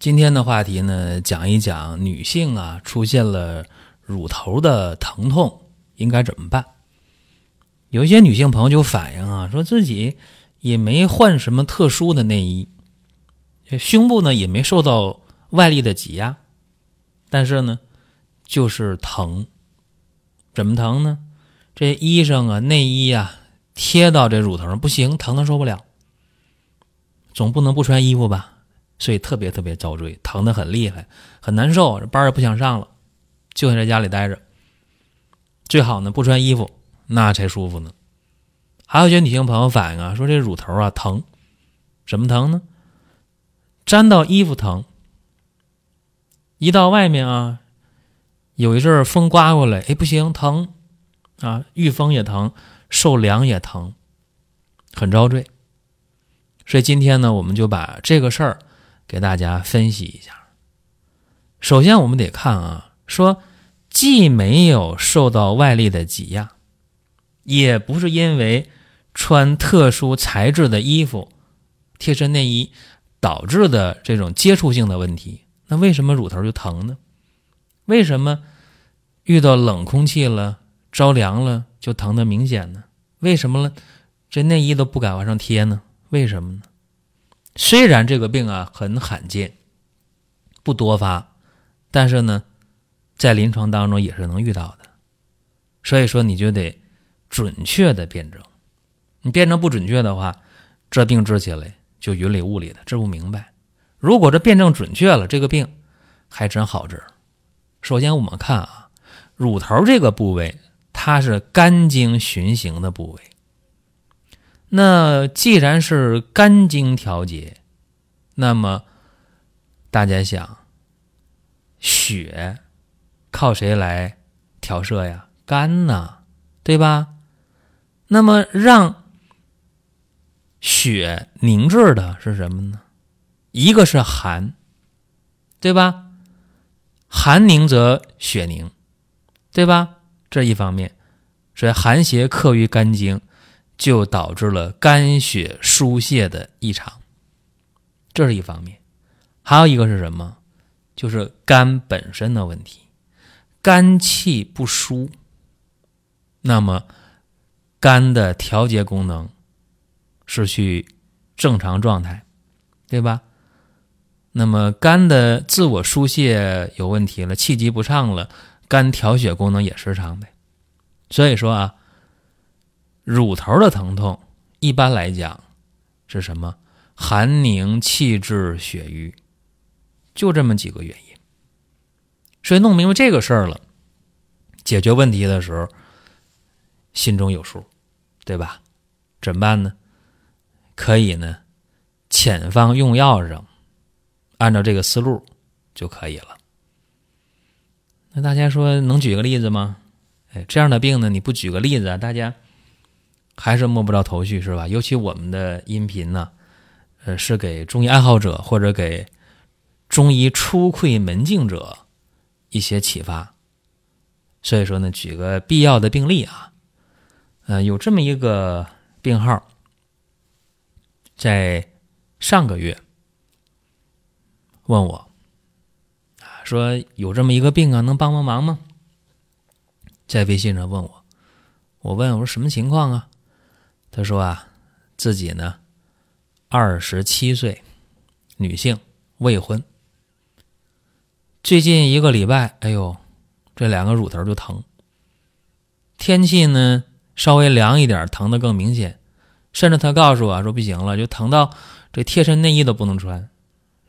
今天的话题呢，讲一讲女性啊出现了乳头的疼痛应该怎么办。有一些女性朋友就反映啊，说自己也没换什么特殊的内衣，胸部呢也没受到外力的挤压，但是呢就是疼。怎么疼呢？这衣裳啊、内衣啊贴到这乳头上不行，疼的受不了。总不能不穿衣服吧？所以特别特别遭罪，疼得很厉害，很难受，这班也不想上了，就想在家里待着。最好呢不穿衣服，那才舒服呢。还有些女性朋友反映啊，说这乳头啊疼，什么疼呢？粘到衣服疼，一到外面啊，有一阵风刮过来，哎不行，疼啊，遇风也疼，受凉也疼，很遭罪。所以今天呢，我们就把这个事儿。给大家分析一下。首先，我们得看啊，说既没有受到外力的挤压，也不是因为穿特殊材质的衣服、贴身内衣导致的这种接触性的问题。那为什么乳头就疼呢？为什么遇到冷空气了、着凉了就疼的明显呢？为什么了？这内衣都不敢往上贴呢？为什么呢？虽然这个病啊很罕见，不多发，但是呢，在临床当中也是能遇到的。所以说，你就得准确的辩证。你辩证不准确的话，这病治起来就云里雾里的，治不明白。如果这辩证准确了，这个病还真好治。首先，我们看啊，乳头这个部位，它是肝经循行的部位。那既然是肝经调节，那么大家想，血靠谁来调摄呀？肝呐，对吧？那么让血凝滞的是什么呢？一个是寒，对吧？寒凝则血凝，对吧？这一方面，所以寒邪克于肝经。就导致了肝血疏泄的异常，这是一方面。还有一个是什么？就是肝本身的问题，肝气不舒，那么肝的调节功能失去正常状态，对吧？那么肝的自我疏泄有问题了，气机不畅了，肝调血功能也失常呗。所以说啊。乳头的疼痛，一般来讲是什么？寒凝气滞血瘀，就这么几个原因。所以弄明白这个事儿了，解决问题的时候心中有数，对吧？怎么办呢？可以呢，遣方用药上按照这个思路就可以了。那大家说能举个例子吗？哎，这样的病呢，你不举个例子啊，大家。还是摸不着头绪是吧？尤其我们的音频呢，呃，是给中医爱好者或者给中医初窥门径者一些启发。所以说呢，举个必要的病例啊，呃，有这么一个病号，在上个月问我啊，说有这么一个病啊，能帮帮忙吗？在微信上问我，我问我说什么情况啊？他说啊，自己呢，二十七岁，女性，未婚。最近一个礼拜，哎呦，这两个乳头就疼。天气呢稍微凉一点，疼的更明显。甚至他告诉我说不行了，就疼到这贴身内衣都不能穿，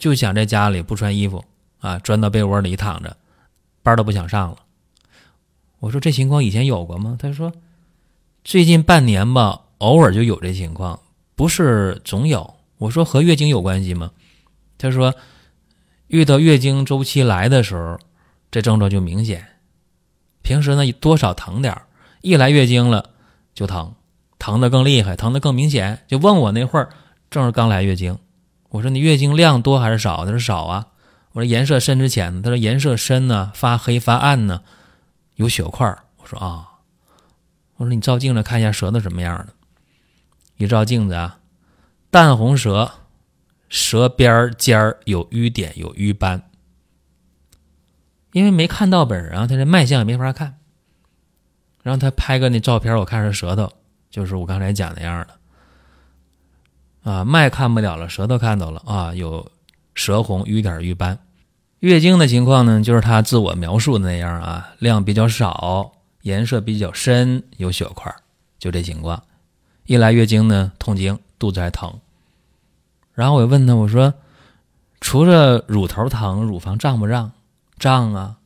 就想在家里不穿衣服啊，钻到被窝里躺着，班都不想上了。我说这情况以前有过吗？他说最近半年吧。偶尔就有这情况，不是总有。我说和月经有关系吗？他说，遇到月经周期来的时候，这症状就明显。平时呢多少疼点儿，一来月经了就疼，疼的更厉害，疼的更明显。就问我那会儿正是刚来月经，我说你月经量多还是少？他说少啊。我说颜色深之浅呢？他说颜色深呢，发黑发暗呢，有血块。我说啊，我说你照镜子看一下舌头什么样的。一照镜子啊，淡红舌。舌边儿尖儿有瘀点，有瘀斑，因为没看到本人啊，他这脉象也没法看。然后他拍个那照片，我看是舌头，就是我刚才讲那样的。啊，脉看不了了，舌头看到了啊，有舌红、瘀点、瘀斑。月经的情况呢，就是他自我描述的那样啊，量比较少，颜色比较深，有血块，就这情况。一来月经呢，痛经，肚子还疼。然后我问他，我说：“除了乳头疼，乳房胀不胀？胀啊。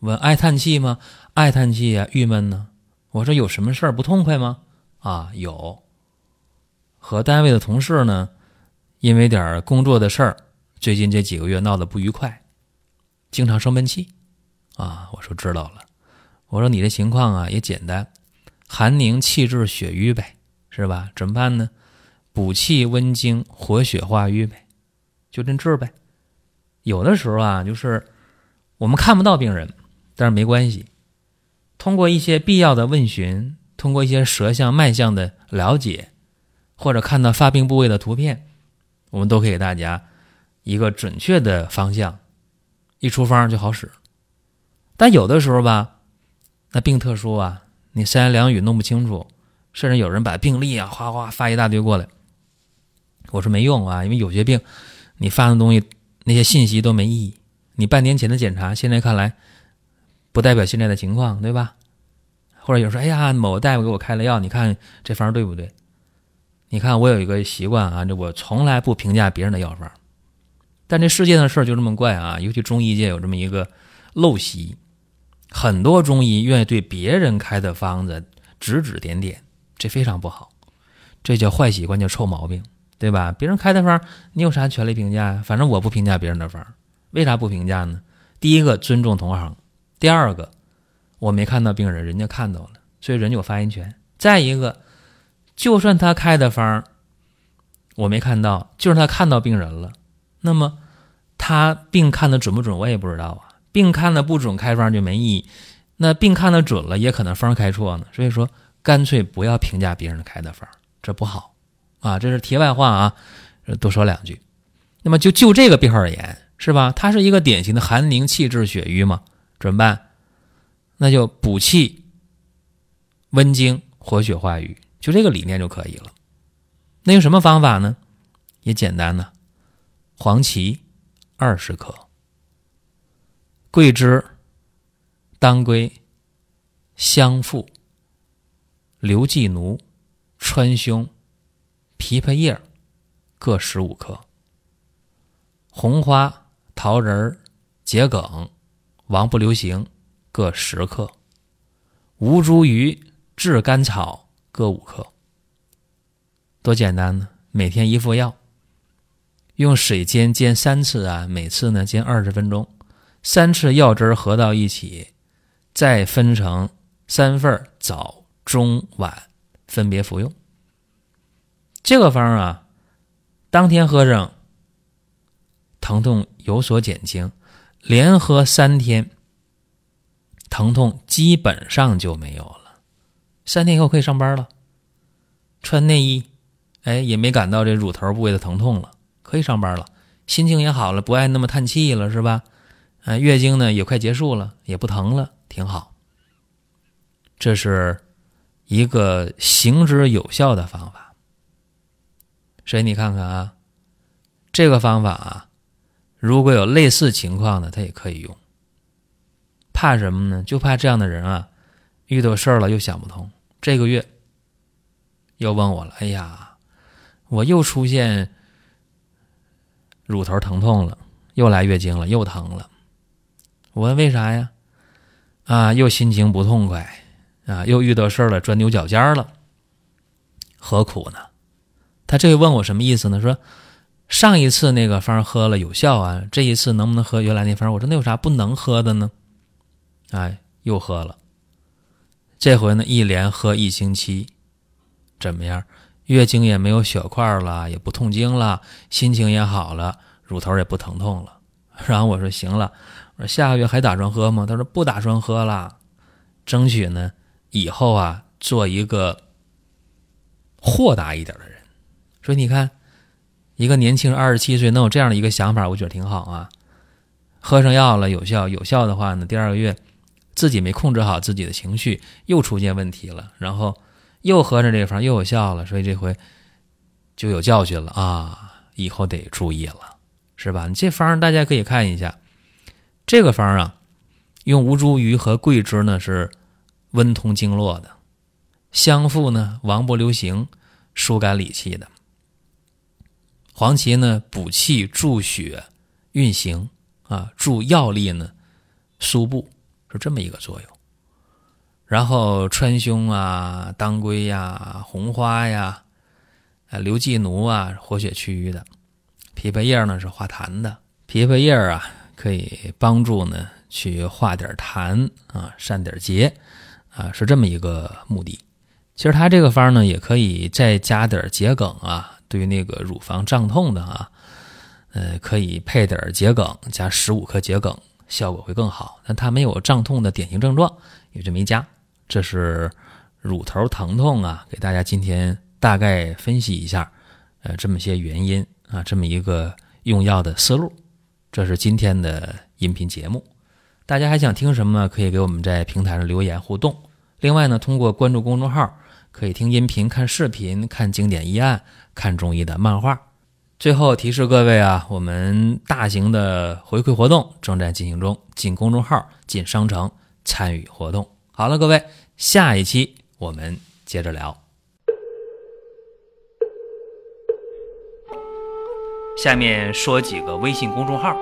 问爱叹气吗？爱叹气呀。郁闷呢？我说有什么事儿不痛快吗？啊，有。和单位的同事呢，因为点工作的事儿，最近这几个月闹得不愉快，经常生闷气。啊，我说知道了。我说你的情况啊也简单，寒凝气滞血瘀呗，是吧？怎么办呢？”补气温经，活血化瘀呗，就这治呗。有的时候啊，就是我们看不到病人，但是没关系。通过一些必要的问询，通过一些舌象脉象的了解，或者看到发病部位的图片，我们都可以给大家一个准确的方向，一出方就好使。但有的时候吧，那病特殊啊，你三言两语弄不清楚，甚至有人把病历啊哗哗发一大堆过来。我说没用啊，因为有些病，你发的东西那些信息都没意义。你半年前的检查，现在看来不代表现在的情况，对吧？或者有时候，哎呀，某大夫给我开了药，你看这方对不对？你看我有一个习惯啊，这我从来不评价别人的药方。但这世界的事儿就这么怪啊，尤其中医界有这么一个陋习，很多中医愿意对别人开的方子指指点点，这非常不好，这叫坏习惯，叫臭毛病。对吧？别人开的方，你有啥权利评价呀？反正我不评价别人的方，为啥不评价呢？第一个尊重同行，第二个我没看到病人，人家看到了，所以人家有发言权。再一个，就算他开的方我没看到，就是他看到病人了，那么他病看的准不准，我也不知道啊。病看的不准，开方就没意义。那病看的准了，也可能方开错呢。所以说，干脆不要评价别人开的方，这不好。啊，这是题外话啊，多说两句。那么就就这个病而言，是吧？它是一个典型的寒凝气滞血瘀嘛，怎么办？那就补气、温经、活血化瘀，就这个理念就可以了。那用什么方法呢？也简单呢，黄芪二十克，桂枝、当归、香附、刘寄奴、川芎。枇杷叶各十五克，红花、桃仁、桔梗、王不留行各十克，吴茱萸、炙甘草各五克。多简单呢！每天一副药，用水煎煎三次啊，每次呢煎二十分钟，三次药汁合到一起，再分成三份早、中、晚分别服用。这个方啊，当天喝上，疼痛有所减轻，连喝三天，疼痛基本上就没有了。三天以后可以上班了，穿内衣，哎，也没感到这乳头部位的疼痛了，可以上班了，心情也好了，不爱那么叹气了，是吧？啊，月经呢也快结束了，也不疼了，挺好。这是一个行之有效的方法。所以你看看啊，这个方法啊，如果有类似情况的，他也可以用。怕什么呢？就怕这样的人啊，遇到事儿了又想不通。这个月又问我了，哎呀，我又出现乳头疼痛了，又来月经了，又疼了。我问为啥呀？啊，又心情不痛快啊，又遇到事儿了，钻牛角尖了，何苦呢？他这问我什么意思呢？说上一次那个方喝了有效啊，这一次能不能喝原来那方？我说那有啥不能喝的呢？哎，又喝了。这回呢，一连喝一星期，怎么样？月经也没有血块了，也不痛经了，心情也好了，乳头也不疼痛了。然后我说行了，我说下个月还打算喝吗？他说不打算喝了，争取呢以后啊做一个豁达一点的人。说你看，一个年轻人二十七岁能有这样的一个想法，我觉得挺好啊。喝上药了有效，有效的话呢，第二个月自己没控制好自己的情绪，又出现问题了，然后。又喝上这个方又有效了，所以这回就有教训了啊！以后得注意了，是吧？你这方大家可以看一下，这个方啊，用吴茱萸和桂枝呢是温通经络的，香附呢王不留行，疏肝理气的，黄芪呢补气助血运行啊，助药力呢输布，是这么一个作用。然后川芎啊、当归呀、红花呀、啊刘寄奴啊，活血祛瘀的；枇杷叶呢是化痰的，枇杷叶啊可以帮助呢去化点痰啊、散点结。啊，是这么一个目的。其实它这个方呢，也可以再加点桔梗啊，对于那个乳房胀痛的啊，呃，可以配点桔梗，加十五克桔梗，效果会更好。但它没有胀痛的典型症状，也就没加。这是乳头疼痛啊，给大家今天大概分析一下，呃，这么些原因啊，这么一个用药的思路。这是今天的音频节目，大家还想听什么？可以给我们在平台上留言互动。另外呢，通过关注公众号，可以听音频、看视频、看经典医案、看中医的漫画。最后提示各位啊，我们大型的回馈活动正在进行中，进公众号、进商城参与活动。好了，各位，下一期我们接着聊。下面说几个微信公众号：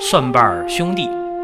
蒜瓣兄弟、